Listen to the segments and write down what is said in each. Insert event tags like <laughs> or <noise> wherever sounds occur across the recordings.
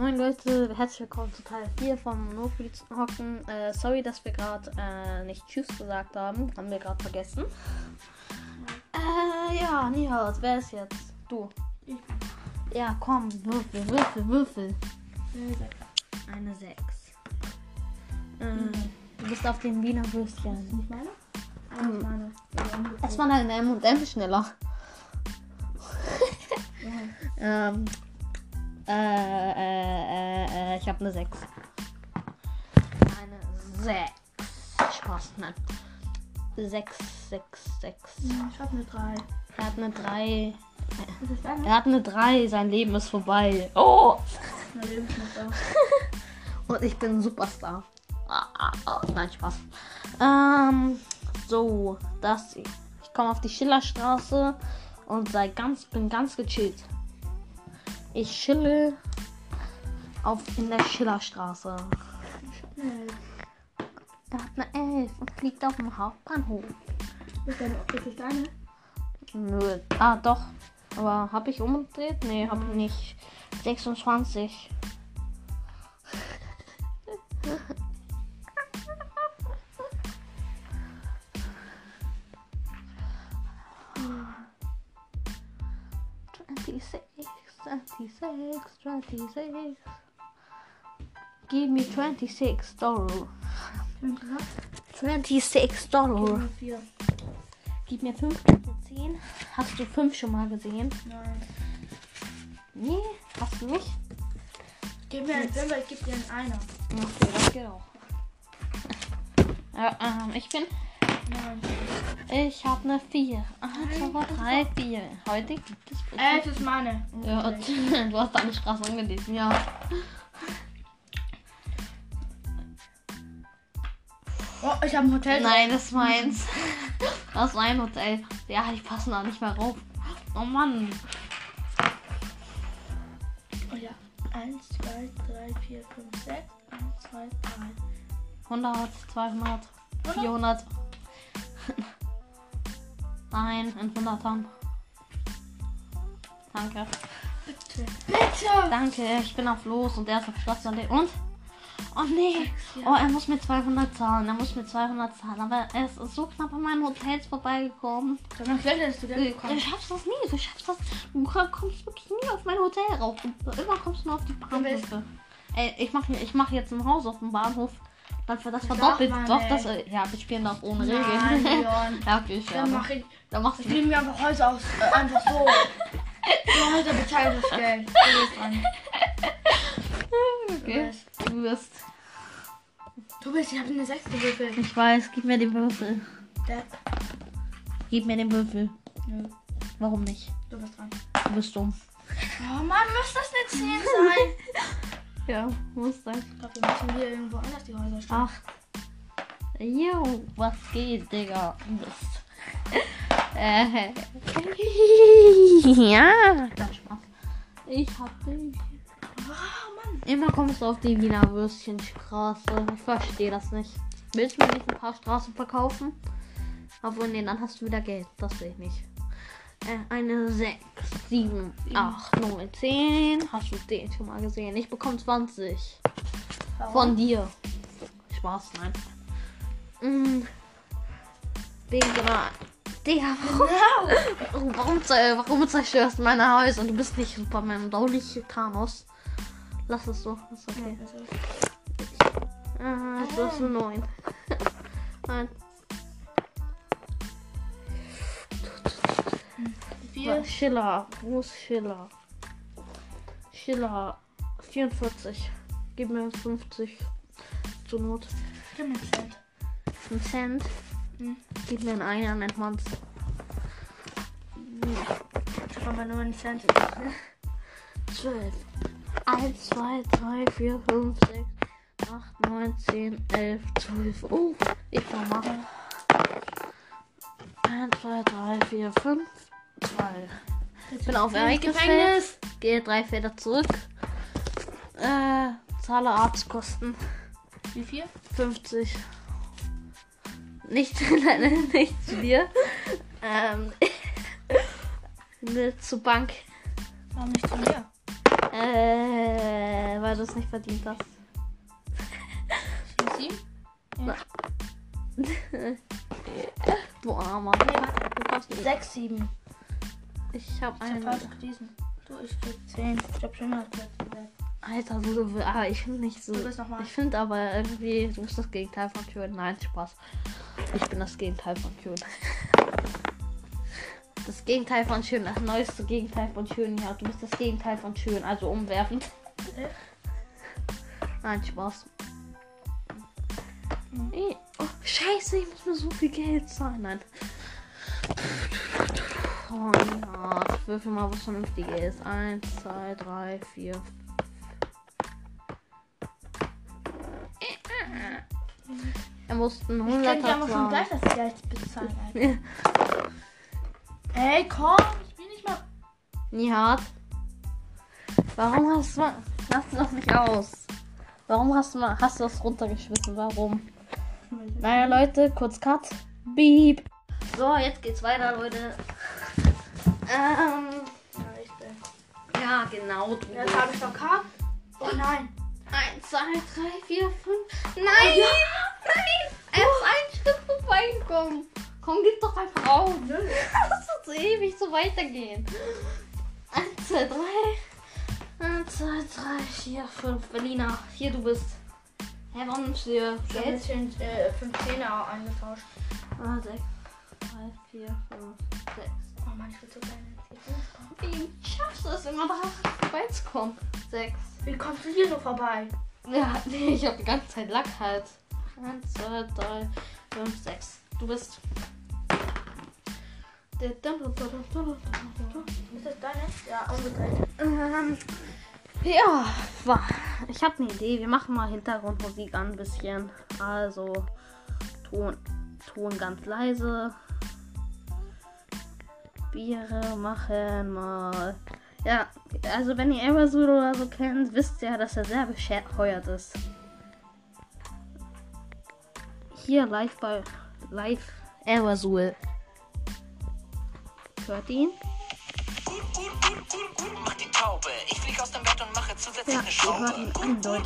Moin Leute, herzlich willkommen zu Teil 4 vom Monopoly Hocken. Äh, sorry, dass wir gerade äh, nicht Tschüss gesagt haben. Haben wir gerade vergessen. Äh, ja, Nihals, wer ist jetzt? Du. Ich. Ja, komm, würfel, würfel, würfel. Eine 6. Äh, du bist auf dem Wiener Würstchen. Nicht meine? Ah, nicht meine. Es war eine M&M schneller. Ja. <laughs> Ähm, äh, äh, äh, äh, ich habe eine 6. Eine 6. Spaß, nein. 6, 6, 6. Ich hab eine 3. Er hat eine 3. Das ist deine? Er hat eine 3. Sein Leben ist vorbei. Oh! <laughs> <laughs> Und ich bin Superstar. Ah, ah, ah. Nein, Spaß. Ähm, so, das. Ich komme auf die Schillerstraße und sei ganz, bin ganz gechillt. Ich chille auf in der Schillerstraße. Er hat eine 11 und liegt auf dem Hauptbahnhof. Ist deine, ist das deine? Nö. Ah, doch. Aber habe ich umgedreht? Nee, habe ich nicht. 26. 26, 26. Give me 26 Dollar. 26 Dollar. Gib mir 5, gib 10. Hast du 5 schon mal gesehen? Nein. Nee, hast du nicht? Gib mir einen 5, ich geb dir einen 1. Okay, das geht auch. Ja, ähm, ich bin Nein. Ich habe eine 4. 1, 2, 3, 4. Heute gibt es. Elf ist meine. Ja, <laughs> du hast deine Straße angelesen, ja. Oh, ich habe ein Hotel. Nein, das ist meins. <laughs> Das ist mein Hotel. Ja, die passen da nicht mehr rauf. Oh Mann. Oh ja. Eins, zwei, drei, vier, fünf, sechs. Eins, zwei, drei. 100, 200, 400. Nein, in 100ern. Danke. Bitte. Bitte. Danke, ich bin auf los und er ist auf Station. Und? Oh nee. Oh, er muss mir 200 zahlen. Er muss mir 200 zahlen. Aber er ist so knapp an meinen Hotels vorbeigekommen. Mal, vielleicht hättest du Du, den du bekommen. schaffst das nie. Du schaffst das. Du kommst wirklich nie auf mein Hotel rauf. Und immer kommst du nur auf die Bahnhöfe. Ey, ich mache ich mach jetzt ein Haus auf dem Bahnhof. Dann das Das verdoppelt. man Doch, das. Ja, wir spielen doch ohne Nein, Regeln. <laughs> Leon. ja, okay, ich Dann mach ich. Dann machst Ich du. nehme mir einfach Häuser aus. Äh, einfach so. <laughs> Die Häuser bezahlen das Geld. Okay. Du wirst. Du bist, ich habe eine sechste gewürfelt. Ich weiß, gib mir den Würfel. Der- Gib mir den Würfel. Nö, Warum nicht? du bist dran. Du bist dumm. Oh Mann, muss das nicht 10 sein? <laughs> Ja, muss sein. Ich glaube, wir müssen hier irgendwo anders die Häuser stellen. Acht. Jo, was geht, Digga? Mist. <laughs> Äh, <laughs> ja, das Spaß. Ich hab dich. Oh Mann. Immer kommst du auf die Wiener Würstchenstraße. Ich verstehe das nicht. Willst du mir nicht ein paar Straßen verkaufen? Obwohl, nee, dann hast du wieder Geld. Das will ich nicht. Äh, eine 6, 7, 8, 9, 10. Hast du den schon mal gesehen? Ich bekomme 20. Warum? Von dir. Spaß, nein. Mm. Einer. Digga, <laughs> warum, warum, warum zerstörst du meine Häuser? Du bist nicht Superman und auch nicht Thanos. Lass es so. Ist okay. Ah, du hast eine 9. Vier. Schiller. Wo ist Schiller? Schiller. 44. Gib mir 50. Zur Not. Gib mir einen Cent. Ein Cent. Hm. Gib mir einen Einer, nennt man's. Ich habe nur einen Cent. 12. 1, 2, 3, 4, 5, 6, 8, 9, 10, 11, 12. Oh, ich kann machen. 1, 2, 3, 4, 5, 2. Ich bin auf Ereignisfeld. Gefängnis. Gehe drei Felder zurück. Äh, zahle Arztkosten. Wie viel? 50. Nicht, <laughs> nicht zu dir. Ähm, mit <laughs> zur Bank. Warum nicht zu mir? Äh, weil du es nicht verdient hast. Sieben? <laughs> Du Armer. Nee, warte, du kommst sechs, sieben. Ich habe Ich hab einen. falsch gelesen. Du, ich krieg zehn. Ich hab schon mal gesagt. Alter, so, so, aber ich finde nicht so. Du bist nochmal. Ich finde aber irgendwie, du bist das Gegenteil von schön. Nein, Spaß. Ich bin das Gegenteil von schön. <laughs> Das Gegenteil von schön, das neueste Gegenteil von schön. Ja, du bist das Gegenteil von schön, also umwerfend. Äh? Nein, Spaß. Eh, Oh, scheiße, ich muss mir so viel Geld zahlen. Nein. Ich würfel mal was Vernünftiges. Eins, zwei, drei, vier. Er musste einen Ich könnte Hunderter aber schon gleich das Geld bezahlen. Alter. <laughs> Ey, komm, ich bin nicht mal. Nihat. Warum hast du. Lass es doch nicht aus. Warum hast du, mal, hast du das runtergeschmissen? Warum? Naja, Leute, kurz Cut. Beep. So, jetzt geht's weiter, Leute. Ähm. Ja. Ja, genau. Du Jetzt habe ich noch K. Oh nein. 1, 2, 3, 4, 5. Nein! Nein! Er ist ein Stück vorbeigekommen. Komm, gib doch einfach auf. <laughs> Das wird so ewig so weitergehen. 1, 2, 3. 1, 2, 3, 4, 5. Berliner, hier du bist. Hä, warum nimmst du dir Ich habe Geld? jetzt den äh, 15 er eingetauscht. Ah, 6, 3, 4, 5, 6. Mann, ich will so gerne. Wie schaffst du es immer da vorbeizukommen? 6. Wie kommst du hier so vorbei? Ja, <laughs> nee, ich hab die ganze Zeit Lack halt. 1, 2, 3, 5, 6. Du bist. Ist das deine? Ja, umgedreht. Ähm, ja, wa- ich habe eine Idee. Wir machen mal Hintergrundmusik an ein bisschen. Also Ton, Ton ganz leise. Biere machen mal. Ja, also wenn ihr Eversul oder so kennt, wisst ihr, dass er sehr bescheuert ist. Hier live bei live Eversul. Hört ihn? Mach die Taube, ich flieg aus dem Bett und mache zusätzlich Ja, eine ihr hört ihn Schraube.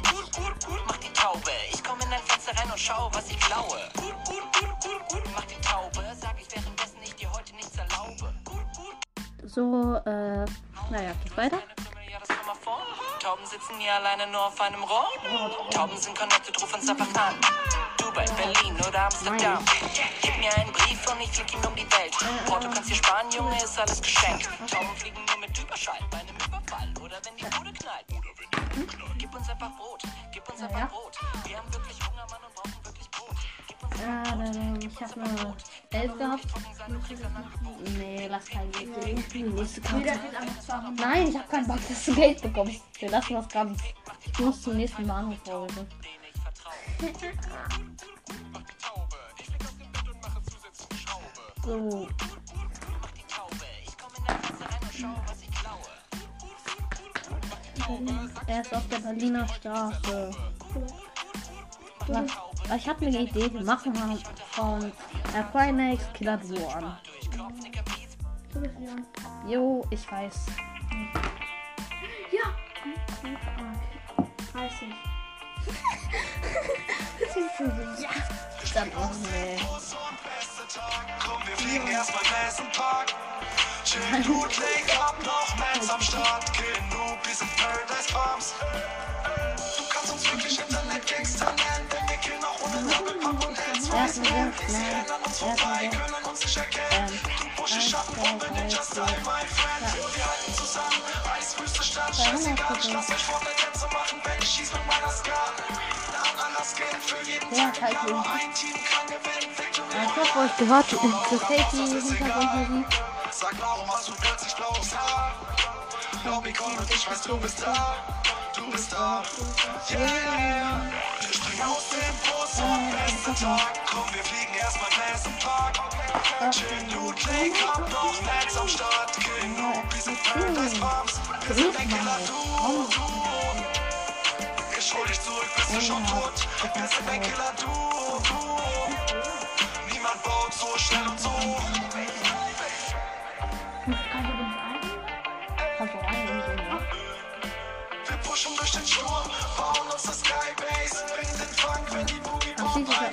Mach die Taube, ich komme in dein Fenster rein und schau, was ich klaue. Mach die Taube, sag ich währenddessen So, äh, naja, geht weiter. Tauben sitzen hier alleine nur auf einem Rohr. Tauben sind connected, ruf uns einfach an. Dubai, Berlin oder Amsterdam. Gib mir einen Brief und ich flieg ihn um die Welt. Porto kannst dir sparen, Junge, ist alles geschenkt. Tauben fliegen nur mit Überschall bei einem Überfall. Oder wenn die Bude knallt. Oder wenn die Bude knallt. Gib uns einfach Brot, gib uns einfach. Brot. Wir haben wirklich Hunger, Mann, und brauchen wirklich Brot. Gib uns Ja, dann, ich habe eine 11 gehabt. Nee, lass kein Geld geben. Nächste Karte. kriegt einfach 200. Nein, ich habe keinen Bock, dass du Geld bekommst. Wir lassen das ganz. Ich muss zum nächsten Bahnhof folgen. <laughs> So. Er ist auf der Berliner Straße. Was? Ich habe eine Idee. Wir machen mal von äh, Fridays Killer Duo an. Du bist wieder. Jo, ich weiß. Ja. Weiß ich. Ja, dann auch nee. Komm, wir fliegen erstmal Nelson Park. Chill, Dude, Lake, hab noch Mans am Start. Genug, wir sind Paradise Farms. Du kannst uns wirklich Internet-Gangster nennen, denn wir killen auch ohne Doppelpack und Hands. Er ist ein sehr schnell. Sie rennen an uns Er ist vorbei, ein sehr können uns nicht erkennen. Du Bursche, Schattenbombe, Ninja-Style, my friend. Wir halten zusammen, Eiswüste Stadt, scheißegal. Ich lass euch vor der Tänze machen, wenn ich schieß mit meiner Ska. Nach Alaska für jeden Ja, halt ja, Ich hab euch gehört, gefällt die Hintergrundmusik. Sag, warum hast du plötzlich blaues Haar? Lobby Call und ich weiß, du bist da. Du bist da. Yeah. Wir springen aus dem Bus und bester Tag. Komm, wir fliegen erstmal Nelson Park. Chill, Dude, Lake, hab noch Mans am Start. Genug, wir sind Paradise Farms. Wir sind ein Killer, du, du. Ich hol dich zurück, bist du schon tot. Wir sind ein Killer, du, du. Niemand baut so schnell und so.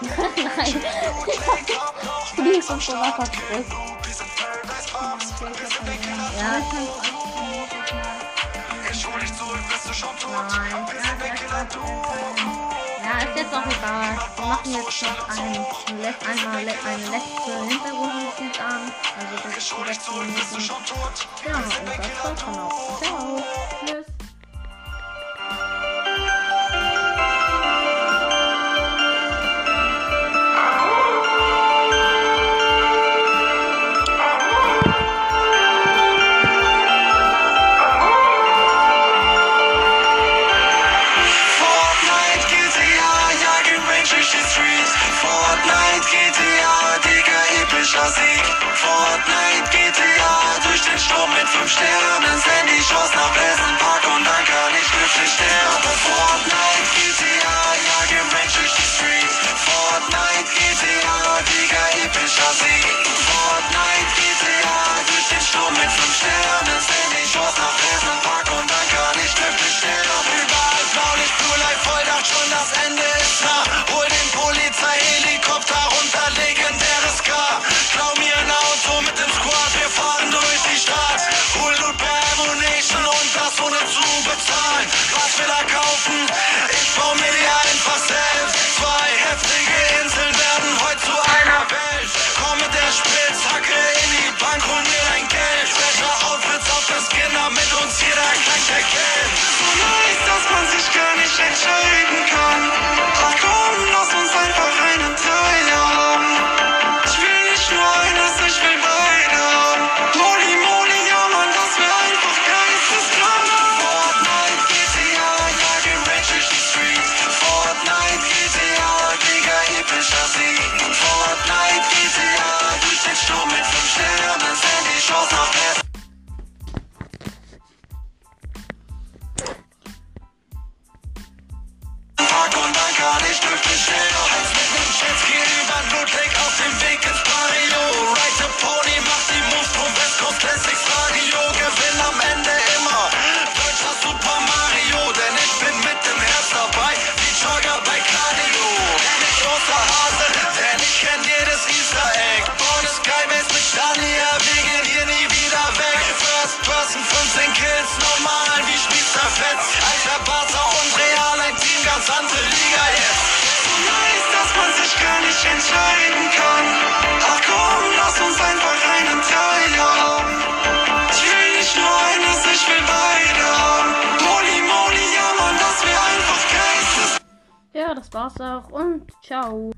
Nein. du liegst so Wasser. Ja, ich kann ja, ist jetzt auch egal. Wir machen jetzt noch einen, let, einmal let, eine letzte Hintergrundmusik an. Also das ist die letzte Minute. Ja, und das war's dann auch. Ciao. Tschüss. Check der und Real ein Team, ganz andere Liga jetzt. So nice, dass man sich gar nicht entscheiden kann. Ach komm, lass uns einfach einen Teil haben. Ich will nicht nur eines, ich will beide haben. Moli, Moli, ja Mann, dass wir einfach geistes... Ja, das war's auch und ciao.